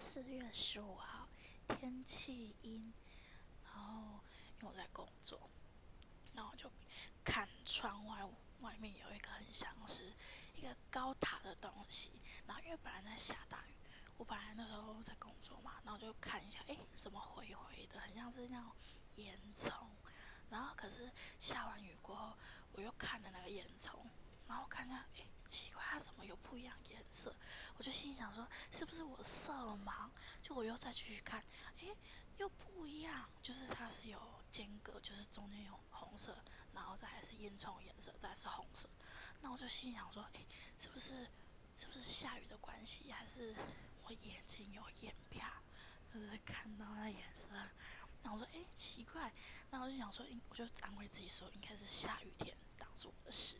四月十五号，天气阴，然后我在工作，然后就看窗外，外面有一个很像是一个高塔的东西，然后因为本来在下大雨，我本来那时候在工作嘛，然后就看一下，哎，怎么灰灰的，很像是那种烟囱，然后可是下完雨过后，我又看了那个烟囱，然后看见，什么有不一样颜色？我就心想说，是不是我色盲？就我又再继续看，诶，又不一样，就是它是有间隔，就是中间有红色，然后再还是烟囱颜色，再是红色。那我就心想说，诶，是不是是不是下雨的关系，还是我眼睛有眼病？就是看到那颜色，那我说，诶，奇怪。那我就想说，我就安慰自己说，应该是下雨天挡住我的视。